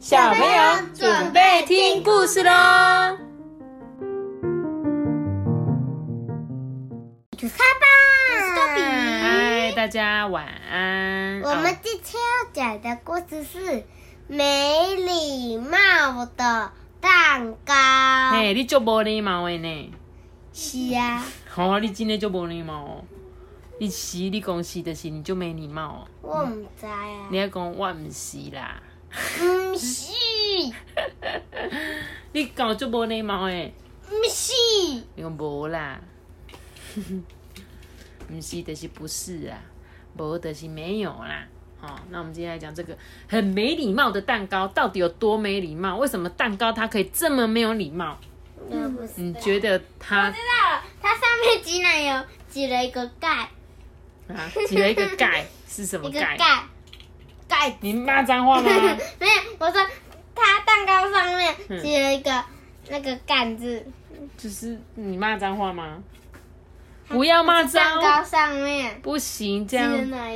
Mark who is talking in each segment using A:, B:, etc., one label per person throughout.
A: 小朋友准备听故事喽！
B: 出发吧！
A: 嗨，大家晚安。
B: 我们今天要讲的故事是没礼貌的蛋糕。
A: 嘿，你就无礼貌的呢？
B: 是啊。
A: 好，你今天就无礼貌哦。你是你讲是的是，你就没礼貌哦。
B: 我唔知啊。
A: 你要讲我唔是啦。
B: 唔是。
A: 你讲就无礼貌诶。
B: 唔是。
A: 你讲无啦。唔是的是不是啊？无就是没有啦。好，那我们今天来讲这个很没礼貌的蛋糕到底有多没礼貌？为什么蛋糕它可以这么没有礼貌？你觉得它？
B: 我知道了，它上面挤奶油，挤了一个盖。
A: 啊，挤了一个盖是什么 盖？
B: 盖。盖。
A: 你骂脏话吗？
B: 没有，我说他蛋糕上面挤了一个那个盖字。
A: 就是你骂脏话吗？不要骂脏。
B: 蛋糕上面
A: 不行，这样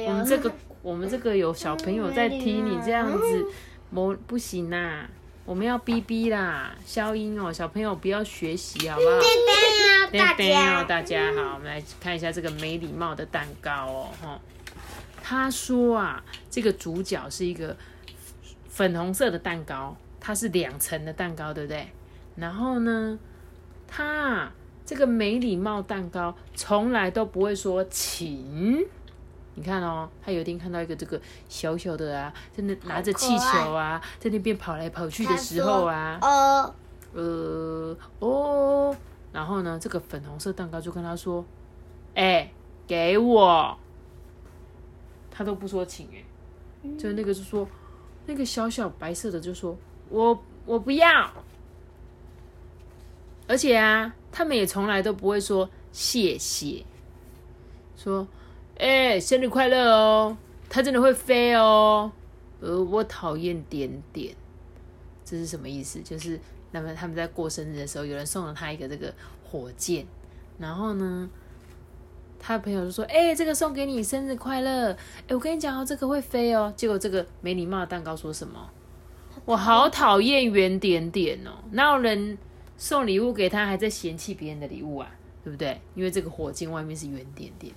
A: 我们这个我们这个有小朋友在听你这样子，我不行啦，我们要哔哔啦，消音哦，小朋友不要学习好不好？
B: 叮叮
A: 哦，大家好，我们来看一下这个没礼貌的蛋糕哦，哈，他说啊，这个主角是一个粉红色的蛋糕，它是两层的蛋糕，对不对？然后呢，他。这个没礼貌蛋糕从来都不会说请，你看哦，他有一天看到一个这个小小的啊，在那拿着气球啊，在那边跑来跑去的时候啊，呃呃哦，然后呢，这个粉红色蛋糕就跟他说，哎，给我，他都不说请哎，就那个就说，那个小小白色的就说，我我不要。而且啊，他们也从来都不会说谢谢，说，哎，生日快乐哦，它真的会飞哦，呃，我讨厌点点，这是什么意思？就是那么他们在过生日的时候，有人送了他一个这个火箭，然后呢，他的朋友就说，哎，这个送给你，生日快乐，哎，我跟你讲哦，这个会飞哦。结果这个没礼貌的蛋糕说什么？我好讨厌圆点点哦，哪有人？送礼物给他，还在嫌弃别人的礼物啊，对不对？因为这个火箭外面是圆点点，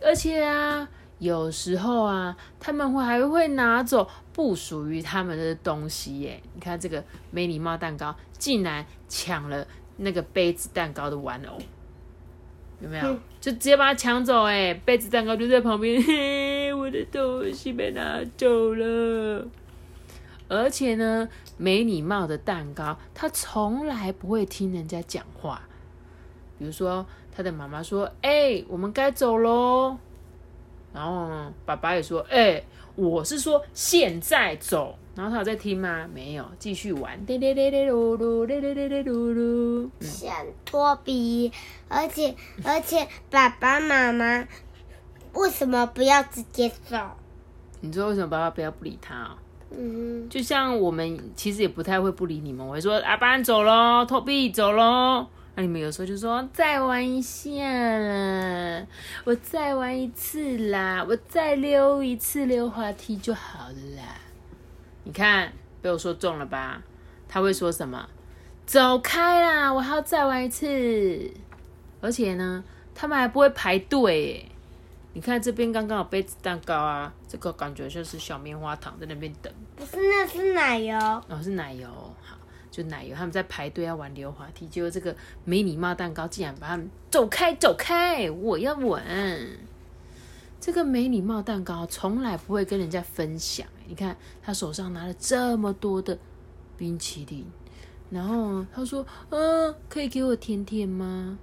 A: 而且啊，有时候啊，他们会还会拿走不属于他们的东西耶。你看这个没礼貌蛋糕，竟然抢了那个杯子蛋糕的玩偶，有没有？就直接把它抢走哎！杯子蛋糕就在旁边，嘿，我的东西被拿走了。而且呢，没礼貌的蛋糕，他从来不会听人家讲话。比如说，他的妈妈说：“哎，我们该走喽。”然后爸爸也说：“哎，我是说现在走。”然后他有在听吗？没有，继续玩。噜噜噜噜噜
B: 噜。想托比，而且而且爸爸妈妈为什么不要直接走？
A: 你说为什么爸爸不要不理他？嗯，就像我们其实也不太会不理你们，我会说阿班走喽，托比走喽。那你们有时候就说再玩一下啦，我再玩一次啦，我再溜一次溜滑梯就好了啦。你看被我说中了吧？他会说什么？走开啦，我还要再玩一次。而且呢，他们还不会排队。你看这边刚刚有杯子蛋糕啊，这个感觉就是小棉花糖在那边等。
B: 不是，那是奶油。
A: 哦，是奶油。好，就奶油，他们在排队要玩溜滑梯，结果这个没礼貌蛋糕竟然把他们走开，走开，我要玩。这个没礼貌蛋糕从来不会跟人家分享。你看他手上拿了这么多的冰淇淋，然后他说：“嗯，可以给我甜甜吗？”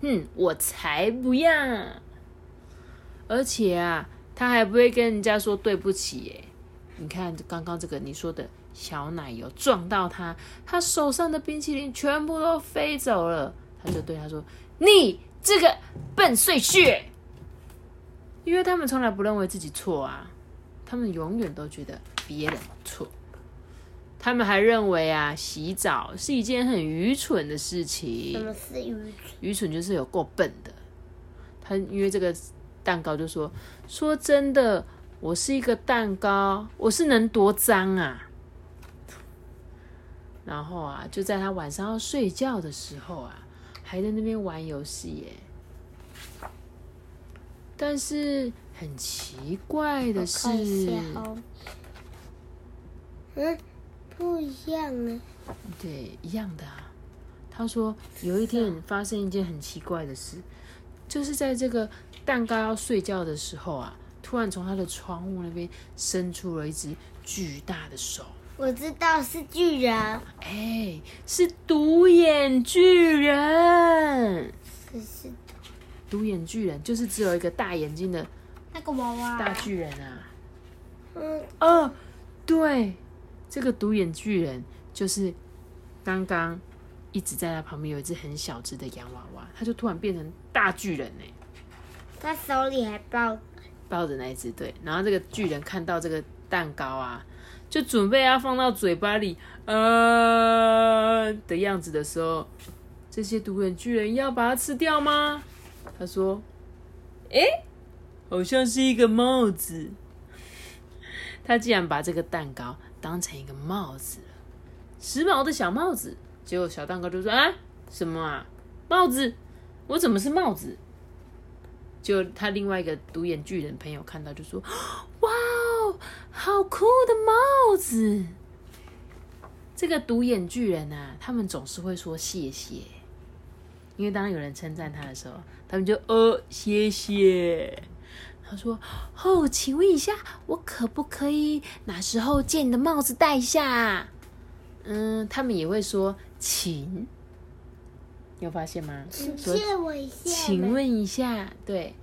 A: 哼，我才不要。而且啊，他还不会跟人家说对不起耶。你看刚刚这个你说的小奶油撞到他，他手上的冰淇淋全部都飞走了。他就对他说：“你这个笨碎屑！”因为他们从来不认为自己错啊，他们永远都觉得别人错。他们还认为啊，洗澡是一件很愚蠢的事情。
B: 什么是愚蠢？
A: 愚蠢就是有够笨的。他因为这个。蛋糕就说：“说真的，我是一个蛋糕，我是能多脏啊？然后啊，就在他晚上要睡觉的时候啊，还在那边玩游戏耶。但是很奇怪的是，
B: 嗯，不一样啊。
A: 对，一样的啊。他说有一天发生一件很奇怪的事，就是在这个蛋糕要睡觉的时候啊，突然从他的窗户那边伸出了一只巨大的手。
B: 我知道是巨人，
A: 哎，是独眼巨人。
B: 是是
A: 独。眼巨人就是只有一个大眼睛的
B: 那个娃娃，
A: 大巨人啊。
B: 嗯，
A: 哦，对，这个独眼巨人就是刚刚一直在他旁边有一只很小只的洋娃娃，他就突然变成大巨人呢，
B: 他手里还抱
A: 抱着那一只对，然后这个巨人看到这个蛋糕啊，就准备要放到嘴巴里，呃的样子的时候，这些独眼巨人要把它吃掉吗？他说：“诶，好像是一个帽子。”他竟然把这个蛋糕当成一个帽子了，时髦的小帽子。结果小蛋糕就说：“啊，什么啊，帽子？我怎么是帽子？”就他另外一个独眼巨人朋友看到就说：“，好酷的帽子！”这个独眼巨人啊，他们总是会说谢谢，因为当有人称赞他的时候，他们就呃谢谢。他说：“哦，请问一下，我可不可以哪时候借你的帽子戴一下？”嗯，他们也会说请，有发现吗？说
B: 借我一下。
A: 请问一下，对，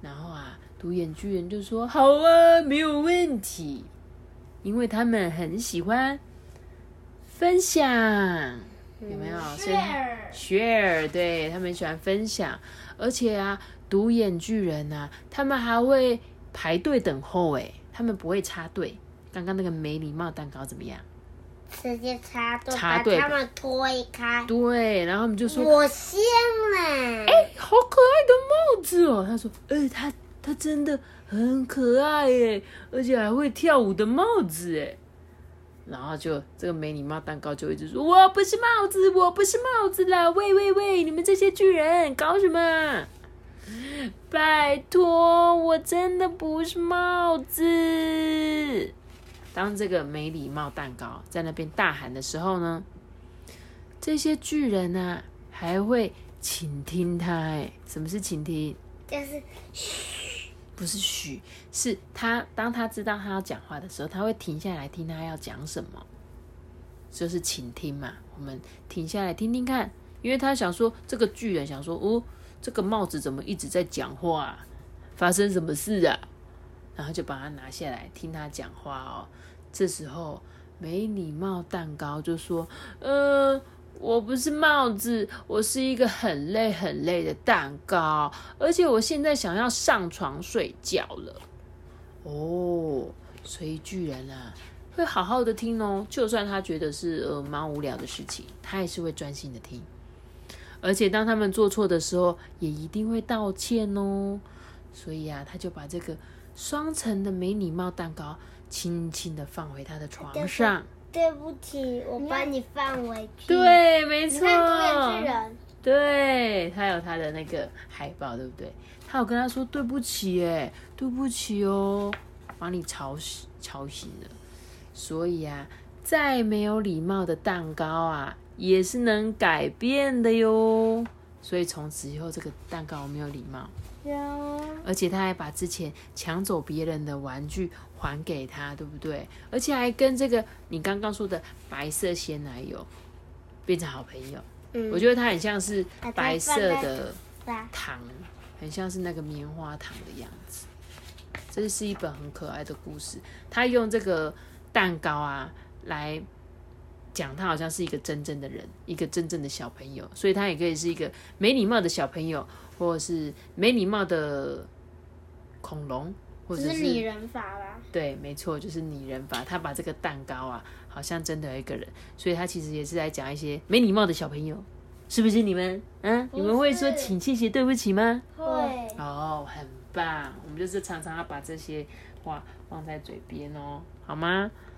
A: 然后啊，独眼巨人就说：“好啊，没有问题，因为他们很喜欢分享，有没有？？share share，对他们喜欢分享，而且啊，独眼巨人啊，他们还会排队等候，哎，他们不会插队。刚刚那个没礼貌蛋糕怎么样？
B: 直接插队，
A: 插队
B: 把他们推开。
A: 对，然后他们就说：“
B: 我先啦。
A: 哎、好可爱的帽子哦！他说，哎、他他真的很可爱耶，而且还会跳舞的帽子哎。然后就这个没礼貌蛋糕就一直说，我不是帽子，我不是帽子啦！喂喂喂，你们这些巨人搞什么？拜托，我真的不是帽子。当这个没礼貌蛋糕在那边大喊的时候呢，这些巨人啊还会倾听他。哎，什么是倾听？
B: 就是
A: 不是嘘，是他当他知道他要讲话的时候，他会停下来听他要讲什么，就是倾听嘛。我们停下来听听看，因为他想说，这个巨人想说，哦，这个帽子怎么一直在讲话、啊？发生什么事啊？然后就把它拿下来听他讲话哦。这时候没礼貌蛋糕就说：“呃，我不是帽子，我是一个很累很累的蛋糕，而且我现在想要上床睡觉了。”哦，所以巨人啊会好好的听哦，就算他觉得是呃蛮无聊的事情，他也是会专心的听。而且当他们做错的时候，也一定会道歉哦。所以啊，他就把这个双层的没礼貌蛋糕轻轻的放回他的床上。
B: 对不起，我把你放回去。，
A: 对，没错。对他有他的那个海报，对不对？他有跟他说对不起，哎，对不起哦，把你吵醒吵醒了。所以啊，再没有礼貌的蛋糕啊，也是能改变的哟。所以从此以后，这个蛋糕没有礼貌，
B: 有
A: 而且他还把之前抢走别人的玩具还给他，对不对？而且还跟这个你刚刚说的白色鲜奶油变成好朋友。
B: 嗯
A: 我觉得他很像是白色的糖，很像是那个棉花糖的样子。这是一本很可爱的故事，他用这个蛋糕啊来讲，他好像是一个真正的人，一个真正的小朋友，所以他也可以是一个没礼貌的小朋友，或者是没礼貌的恐龙，或者
B: 是拟人法啦？
A: 对，没错，就是拟人法。他把这个蛋糕啊，好像真的有一个人，所以他其实也是在讲一些没礼貌的小朋友，是不是你们？嗯，你们会说请、谢谢、对不起吗？
B: 会。
A: 哦，很棒，我们就是常常要把这些话放在嘴边哦，好吗？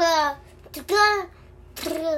A: 个这
B: 个。